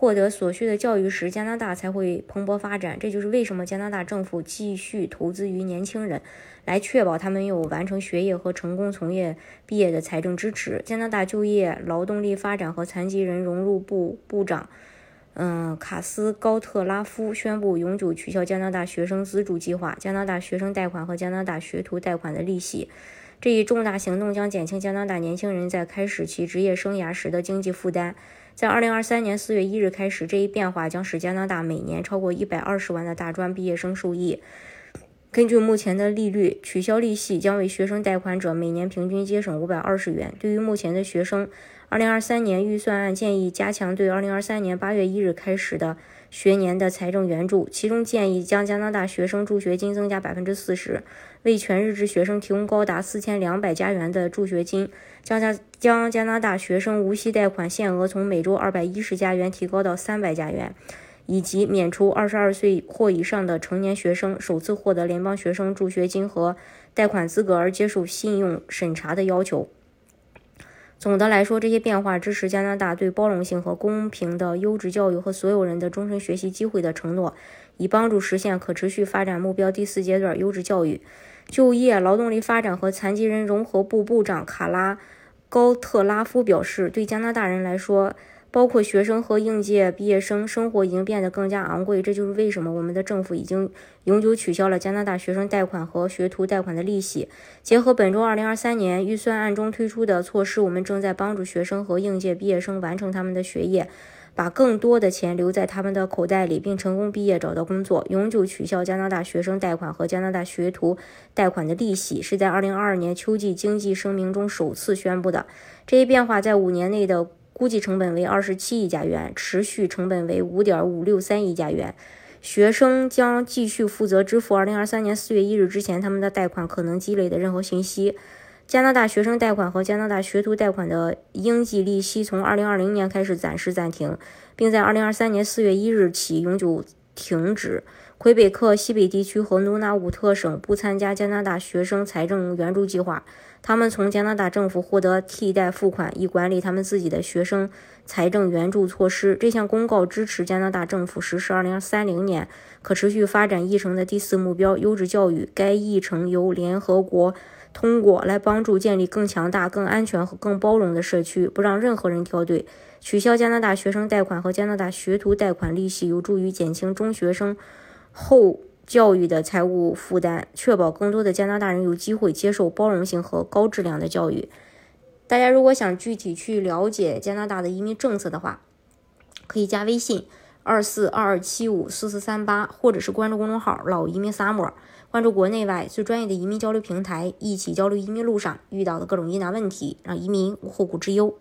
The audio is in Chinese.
获得所需的教育时，加拿大才会蓬勃发展。这就是为什么加拿大政府继续投资于年轻人，来确保他们有完成学业和成功从业毕业的财政支持。加拿大就业、劳动力发展和残疾人融入部部长，嗯，卡斯高特拉夫宣布永久取消加拿大学生资助计划、加拿大学生贷款和加拿大学徒贷款的利息。这一重大行动将减轻加拿大年轻人在开始其职业生涯时的经济负担。在二零二三年四月一日开始，这一变化将使加拿大每年超过一百二十万的大专毕业生受益。根据目前的利率，取消利息将为学生贷款者每年平均节省五百二十元。对于目前的学生，二零二三年预算案建议加强对二零二三年八月一日开始的学年的财政援助，其中建议将加拿大学生助学金增加百分之四十，为全日制学生提供高达四千两百加元的助学金。将加将加拿大学生无息贷款限额从每周二百一十加元提高到三百加元，以及免除二十二岁或以上的成年学生首次获得联邦学生助学金和贷款资格而接受信用审查的要求。总的来说，这些变化支持加拿大对包容性和公平的优质教育和所有人的终身学习机会的承诺，以帮助实现可持续发展目标第四阶段优质教育。就业、劳动力发展和残疾人融合部部长卡拉高特拉夫表示，对加拿大人来说，包括学生和应届毕业生，生活已经变得更加昂贵。这就是为什么我们的政府已经永久取消了加拿大学生贷款和学徒贷款的利息。结合本周二零二三年预算案中推出的措施，我们正在帮助学生和应届毕业生完成他们的学业。把更多的钱留在他们的口袋里，并成功毕业找到工作。永久取消加拿大学生贷款和加拿大学徒贷款的利息，是在2022年秋季经济声明中首次宣布的。这一变化在五年内的估计成本为27亿加元，持续成本为5.563亿加元。学生将继续负责支付2023年4月1日之前他们的贷款可能积累的任何信息。加拿大学生贷款和加拿大学徒贷款的应计利息从2020年开始暂时暂停，并在2023年4月1日起永久停止。魁北克西北地区和努纳武特省不参加加拿大学生财政援助计划，他们从加拿大政府获得替代付款，以管理他们自己的学生财政援助措施。这项公告支持加拿大政府实施2030年可持续发展议程的第四目标——优质教育。该议程由联合国。通过来帮助建立更强大、更安全和更包容的社区，不让任何人跳队。取消加拿大学生贷款和加拿大学徒贷款利息，有助于减轻中学生后教育的财务负担，确保更多的加拿大人有机会接受包容性和高质量的教育。大家如果想具体去了解加拿大的移民政策的话，可以加微信二四二二七五四四三八，或者是关注公众号“老移民萨摩”。关注国内外最专业的移民交流平台，一起交流移民路上遇到的各种疑难问题，让移民无后顾之忧。